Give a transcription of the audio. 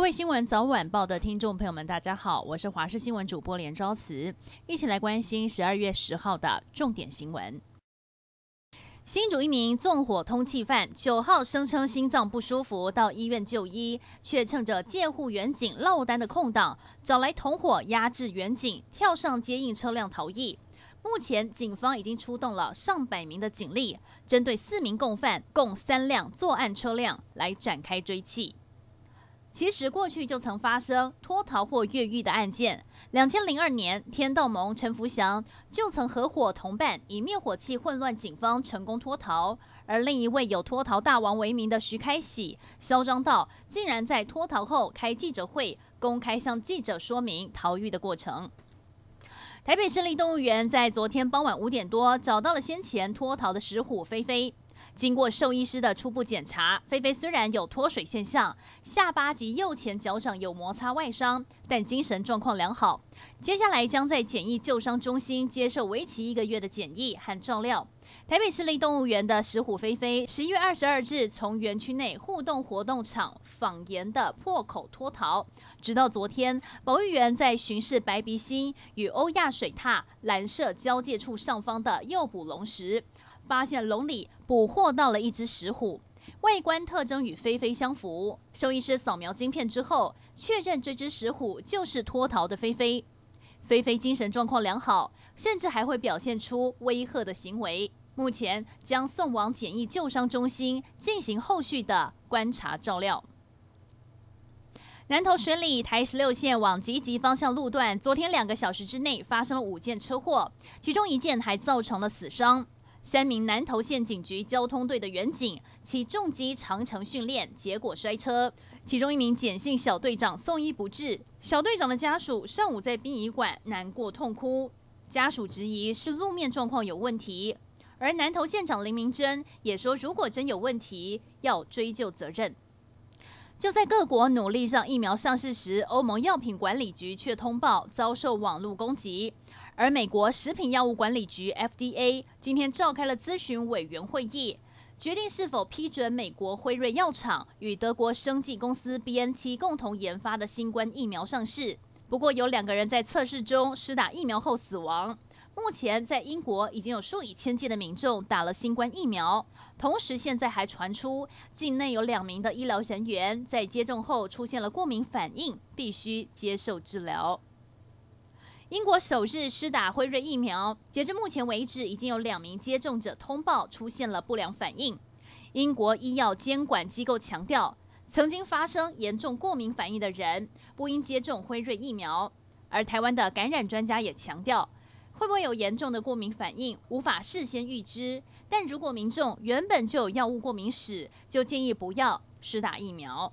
各位新闻早晚报的听众朋友们，大家好，我是华视新闻主播连昭慈，一起来关心十二月十号的重点新闻。新竹一名纵火通缉犯，九号声称心脏不舒服到医院就医，却趁着戒护员警落单的空档，找来同伙压制员警，跳上接应车辆逃逸。目前警方已经出动了上百名的警力，针对四名共犯、共三辆作案车辆来展开追缉。其实过去就曾发生脱逃或越狱的案件。两千零二年，天道盟陈福祥就曾合伙同伴以灭火器混乱警方，成功脱逃。而另一位有“脱逃大王”为名的徐开喜，嚣张到竟然在脱逃后开记者会，公开向记者说明逃狱的过程。台北市立动物园在昨天傍晚五点多找到了先前脱逃的石虎菲菲。经过兽医师的初步检查，菲菲虽然有脱水现象，下巴及右前脚掌有摩擦外伤，但精神状况良好。接下来将在检疫救伤中心接受为期一个月的检疫和照料。台北市立动物园的石虎菲菲，十一月二十二日从园区内互动活动场仿岩的破口脱逃，直到昨天，保育员在巡视白鼻心与欧亚水獭蓝色交界处上方的诱捕笼时，发现笼里捕获到了一只石虎，外观特征与菲菲相符。兽医师扫描晶片之后，确认这只石虎就是脱逃的菲菲。菲菲精神状况良好，甚至还会表现出威吓的行为。目前将送往检疫救伤中心进行后续的观察照料。南投水里台十六线往集集方向路段，昨天两个小时之内发生了五件车祸，其中一件还造成了死伤。三名南投县警局交通队的员警骑重机长程训练，结果摔车。其中一名简姓小队长送医不治，小队长的家属上午在殡仪馆难过痛哭，家属质疑是路面状况有问题。而南投县长林明珍也说，如果真有问题，要追究责任。就在各国努力让疫苗上市时，欧盟药品管理局却通报遭受网络攻击。而美国食品药物管理局 FDA 今天召开了咨询委员会议，决定是否批准美国辉瑞药厂与德国生技公司 BNT 共同研发的新冠疫苗上市。不过，有两个人在测试中施打疫苗后死亡。目前，在英国已经有数以千计的民众打了新冠疫苗，同时现在还传出境内有两名的医疗人员在接种后出现了过敏反应，必须接受治疗。英国首日施打辉瑞疫苗，截至目前为止，已经有两名接种者通报出现了不良反应。英国医药监管机构强调，曾经发生严重过敏反应的人不应接种辉瑞疫苗。而台湾的感染专家也强调，会不会有严重的过敏反应，无法事先预知。但如果民众原本就有药物过敏史，就建议不要施打疫苗。